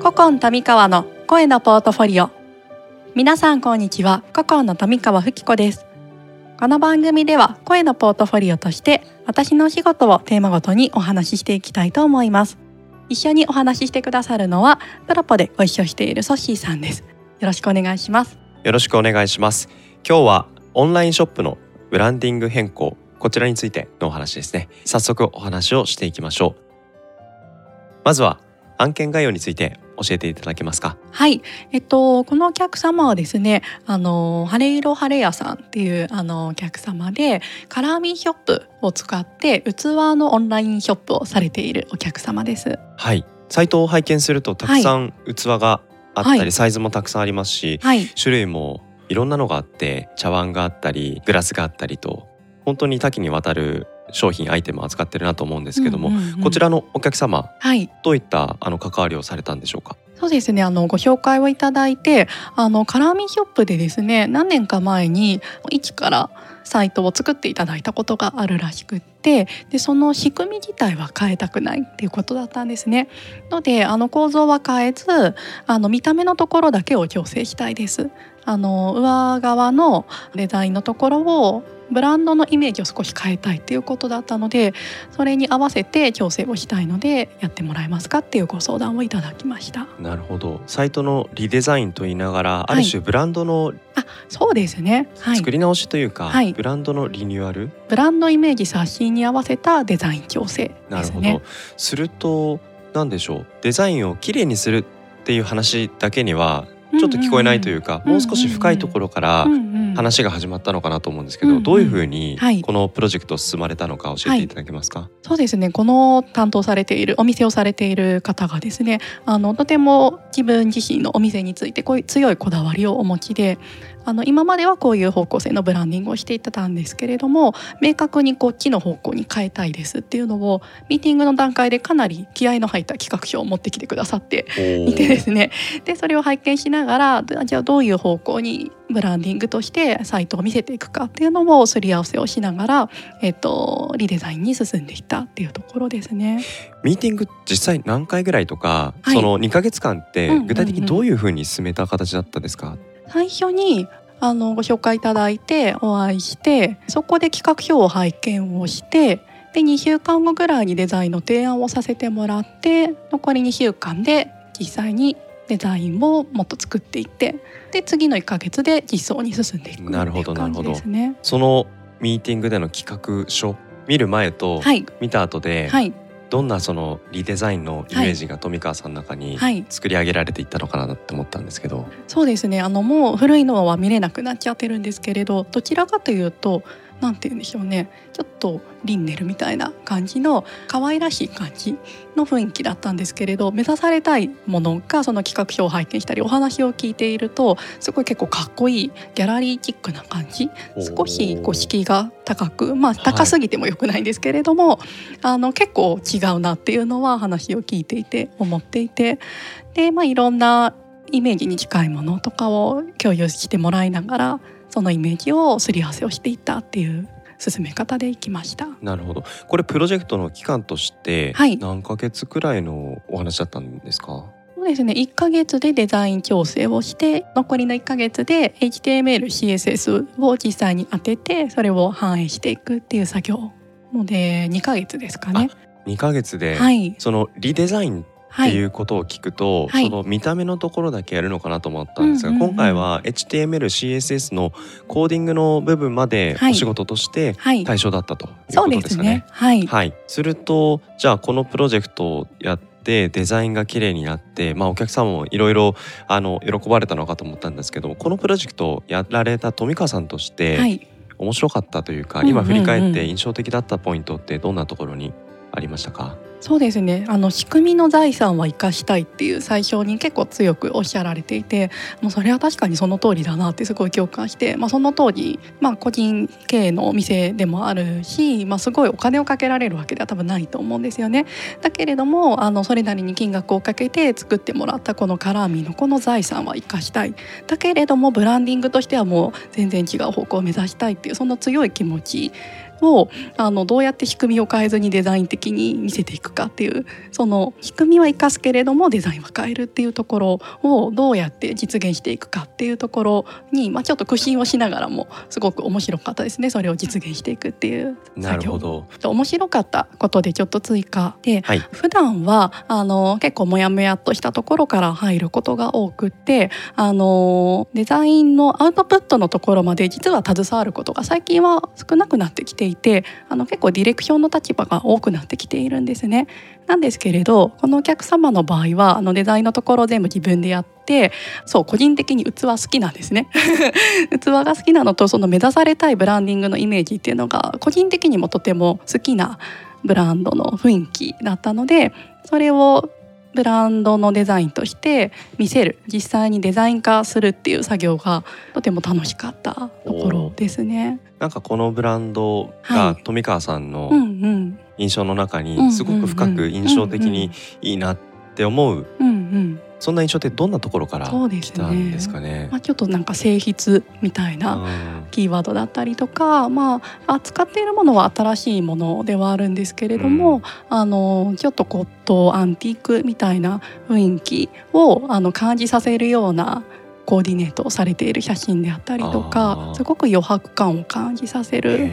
古今富川の声のポートフォリオ。皆さんこんにちは。古今の富川吹子です。この番組では声のポートフォリオとして私のお仕事をテーマごとにお話ししていきたいと思います。一緒にお話ししてくださるのはプロポでご一緒しているソッシーさんです。よろしくお願いします。よろしくお願いします。今日はオンラインショップのブランディング変更こちらについてのお話ですね。早速お話をしていきましょう。まずは案件概要について教えていただけますか。はい、えっとこのお客様はですね、あのハレイロハレ屋さんっていうあのお客様でカラーミーショップを使って器のオンラインショップをされているお客様です。はい。サイトを拝見するとたくさん器があったり、はい。サイズもたくさんありますしはい、種類もいろんなのがあって茶碗があったりグラスがあったりと本当に多岐にわたる商品アイテムを扱ってるなと思うんですけども、うんうんうんこちらのお客様はい、どういったあの関わりをされたんでしょうか？そうですね。あのご紹介をいただいて、あのカラーミーショップでですね、何年か前に一からサイトを作っていただいたことがあるらしくってでその仕組み自体は変えたくないっていうことだったんですね。のであの構造は変えずあの見た目のところだけを調整したいです。あの上側のデザインのところをブランドのイメージを少し変えたいっていうことだったのでそれに合わせて調整をしたいのでやってもらえますかっていうご相談をいただきました。なるほど。サイトのリデザインと言いながら、い。ある種ブランドのあそうですね、はい。作、り直しというか、はい。ブランドのリニューアル？ブランドイメージ刷新に合わせたデザイン調整なるほど、ですね。すると何でしょう。デザインをきれいにするっていう話だけにはちょっと聞こえないというか、もう少し深いところから話が始まったのかなと思うんですけど、どういうふうにはい。このプロジェクトを進まれたのか教えていただけますか、そうですね。この担当されているお店をされている方がですねあのとても自分自身のお店についてこういう強いこだわりをお持ちであの今まではこういう方向性のブランディングをしていたんですけれども明確にこっちの方向に変えたいですっていうのをミーティングの段階でかなり気合の入った企画書を持ってきてくださっていてですね。でそれを拝見しながらじゃあどういう方向にブランディングとしてサイトを見せていくかっていうのをすり合わせをしながら、えっと、リデザインに進んでいったっていうところですね。ミーティング実際何回ぐらいとか、はい。その2ヶ月間ってうんうんうん。具体的にどういうふうに進めた形だったですか、最初にあのご紹介いただいてお会いしてそこで企画書を拝見をしてで2週間後ぐらいにデザインの提案をさせてもらって残り2週間で実際にデザインをもっと作っていってで次の1ヶ月で実装に進んでいくっていうなるですね。そのミーティングでの企画書見る前とはい、見た後で、はい、どんなそのリデザインのイメージが富川さんの中にはい、作り上げられていったのかなって思ったんですけど、そうですね。あのもう古いのは見れなくなっちゃってるんですけれどどちらかというとなんて言うんでしょうね。ちょっとリンネルみたいな感じの可愛らしい感じの雰囲気だったんですけれど目指されたいものがその企画書を拝見したりお話を聞いているとすごい結構かっこいいギャラリーチックな感じ少しこう敷居が高くまあはい高すぎてもよくないんですけれども、あの結構違うなっていうのは話を聞いていて思っていてでまあいろんなイメージに近いものとかを共有してもらいながらそのイメージをすり合わせをしていったっていう進め方でいきました。なるほど。これプロジェクトの期間としてはい。何ヶ月くらいのお話だったんですか、そうですね。1ヶ月でデザイン調整をして残りの1ヶ月で HTML、CSS を実際に当ててそれを反映していくっていう作業。ので2ヶ月ですかね。2ヶ月で、はい、そのリデザインっていはい、うことを聞くと、はい。その見た目のところだけやるのかなと思ったんですが、今回は HTML、CSS のコーディングの部分まではい。お仕事としてはい、対象だったということですすかね。。はい、はい、するとじゃあこのプロジェクトをやってデザインが綺麗になって、まあ、お客様もいろいろあの喜ばれたのかと思ったんですけどこのプロジェクトをやられた富川さんとして、はい、面白かったというか、今振り返って印象的だったポイントってどんなところにありましたか？そうですねあの仕組みの財産は生かしたいっていう最初に結構強くおっしゃられていてもうそれは確かにその通りだなってすごい共感して、まあ、その通り、まあ、個人経営のお店でもあるし、まあ、すごいお金をかけられるわけでは多分ないと思うんですよね。だけれどもあのそれなりに金額をかけて作ってもらったこのカラーミーのこの財産は生かしたいだけれどもブランディングとしてはもう全然違う方向を目指したいっていうその強い気持ちをあのどうやって仕組みを変えずにデザイン的に見せていくかっていうその仕組みは生かすけれどもデザインは変えるっていうところをどうやって実現していくかっていうところに、まあ、ちょっと苦心をしながらもすごく面白かったですね。それを実現していくっていう作業。なるほど。面白かったことでちょっと追加で、はい。普段はあの結構モヤモヤっとしたところから入ることが多くってあのデザインのアウトプットのところまで実は携わることが最近は少なくなってきていてあの結構ディレクションの立場が多くなってきているんですね。なんですけれどこのお客様の場合はあのデザインのところ全部自分でやってそう個人的に器好きなんですね 器が好きなのとその目指されたいブランディングのイメージっていうのが個人的にもとても好きなブランドの雰囲気だったのでそれをブランドのデザインとして見せる実際にデザイン化するっていう作業がとても楽しかったところですね。なんかこのブランドはいが富川さんの印象の中にすごく深く印象的にいいなって思うそんな印象ってどんなところからそうですね。来たんですかね？まあ、ちょっとなんか性質みたいなうん。キーワードだったりとか、まあ、扱っているものは新しいものではあるんですけれども、うん。あのちょっと骨董アンティークみたいな雰囲気をあの感じさせるようなコーディネートをされている写真であったりとあかー。すごく余白感を感じさせる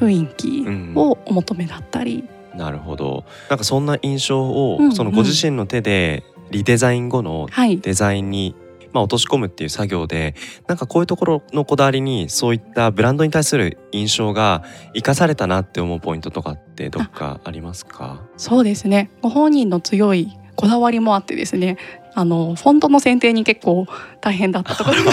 雰囲気をお求めだったり、なるほど。なんかそんな印象を、うんうん。そのご自身の手でリデザイン後のはい、デザインに、まあ、落とし込むっていう作業でなんかこういうところのこだわりにそういったブランドに対する印象が生かされたなって思うポイントとかってどっかありますか？そうですね。ご本人の強いこだわりもあってですねあのフォントの選定に結構大変だったところも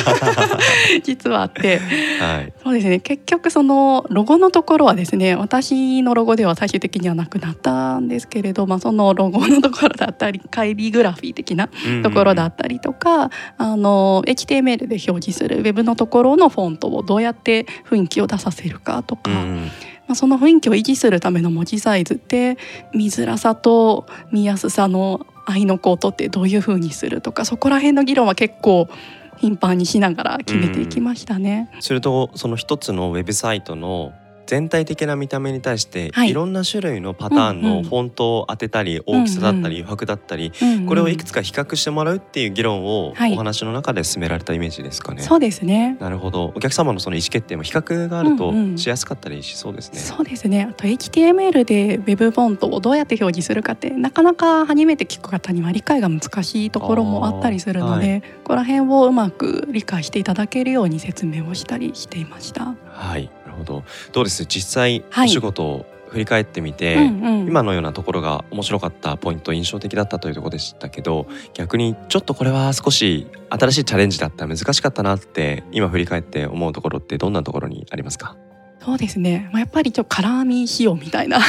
実はあって。はい。そうですね。結局そのロゴのところはですね私のロゴでは最終的にはなくなったんですけれど、まあ、そのロゴのところだったりカイリグラフィー的なところだったりとか、あの HTML で表示するウェブのところのフォントをどうやって雰囲気を出させるかとか、まあ、その雰囲気を維持するための文字サイズって見づらさと見やすさの合いの子を取ってどういうふうにするとかそこら辺の議論は結構頻繁にしながら決めていきましたね。するとその一つのウェブサイトの全体的な見た目に対して、はい。い、ろんな種類のパターンのフォントを当てたり、大きさだったりうん余白だったり、これをいくつか比較してもらうっていう議論をはい。お話の中で進められたイメージですかね。そうですね。なるほど。お客様のその意思決定も比較があるとしやすかったりしそうですね。そうですね。あと HTML で Web フォントをどうやって表示するかってなかなか初めて聞く方には理解が難しいところもあったりするので、ここら辺をうまく理解していただけるように説明をしたりしていました。はいほど。どうです？実際はい。お仕事を振り返ってみて、うんうん。今のようなところが面白かったポイント印象的だったというところでしたけど逆にちょっとこれは少し新しいチャレンジだった難しかったなって今振り返って思うところってどんなところにありますか？そうですね、まあ、やっぱりちょっとカラーミ仕様みたいな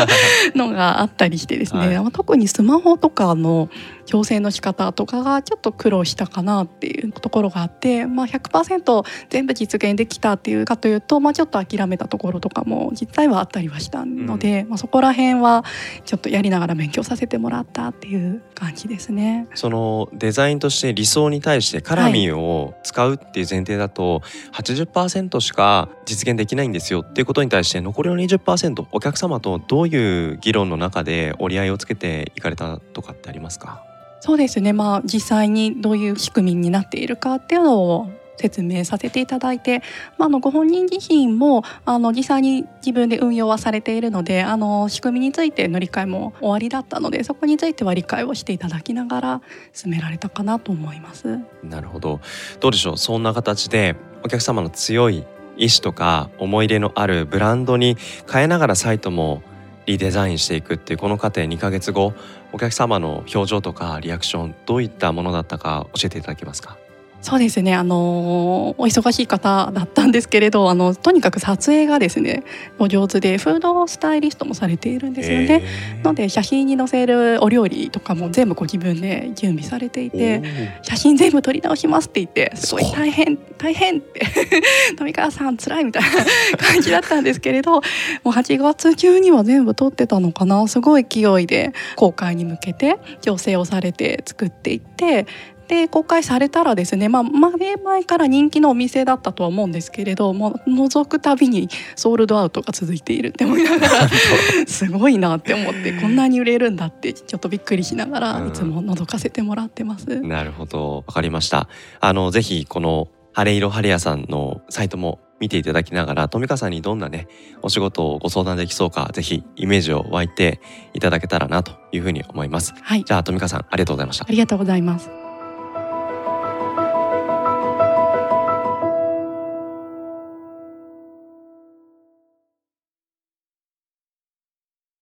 のがあったりしてですね、はい。まあ特にスマホとかの調整の仕方とかがちょっと苦労したかなっていうところがあって、まあ、100%全部実現できたっていうかというと、まあ、ちょっと諦めたところとかも実際はあったりはしたので、まあ、そこら辺はちょっとやりながら勉強させてもらったっていう感じですね。そのデザインとして理想に対してカラを使うっていう前提だと80%しか実現できないんですよっていうことに対して残りの20%お客様とどういう議論の中で折り合いをつけていかれたとかってありますか？そうですね、まあ、実際にどういう仕組みになっているかっていうのを説明させていただいて、まあ、あのご本人自身もあの実際に自分で運用はされているのであの仕組みについての理解も終わりだったのでそこについては理解をしていただきながら進められたかなと思います。なるほど。どうでしょう？そんな形でお客様の強い意思とか思い入れのあるブランドに変えながらサイトもリデザインしていくっていうこの過程2ヶ月後お客様の表情とかリアクションどういったものだったか教えていただけますか？そうですね。あのお忙しい方だったんですけれどあのとにかく撮影がですねお上手でフードスタイリストもされているんですよね。へー。ので写真に載せるお料理とかも全部ご自分で準備されていて写真全部撮り直しますって言ってすごい。すごい大変大変って 富川さん辛いみたいな感じだったんですけれどもう8月中には全部撮ってたのかな。すごい勢いで公開に向けて調整をされて作っていってで公開されたらですね、まあ、前々から人気のお店だったとは思うんですけれども覗くたびにソールドアウトが続いているって思いながら すごいなって思ってこんなに売れるんだってちょっとびっくりしながらいつも覗かせてもらってます。うん、なるほどわかりましたあのぜひこのハレイロハレヤさんのサイトも見ていただきながら富川さんにどんなねお仕事をご相談できそうかぜひイメージを湧いていただけたらなというふうに思います。はい、じゃあ富川さんありがとうございました。ありがとうございます。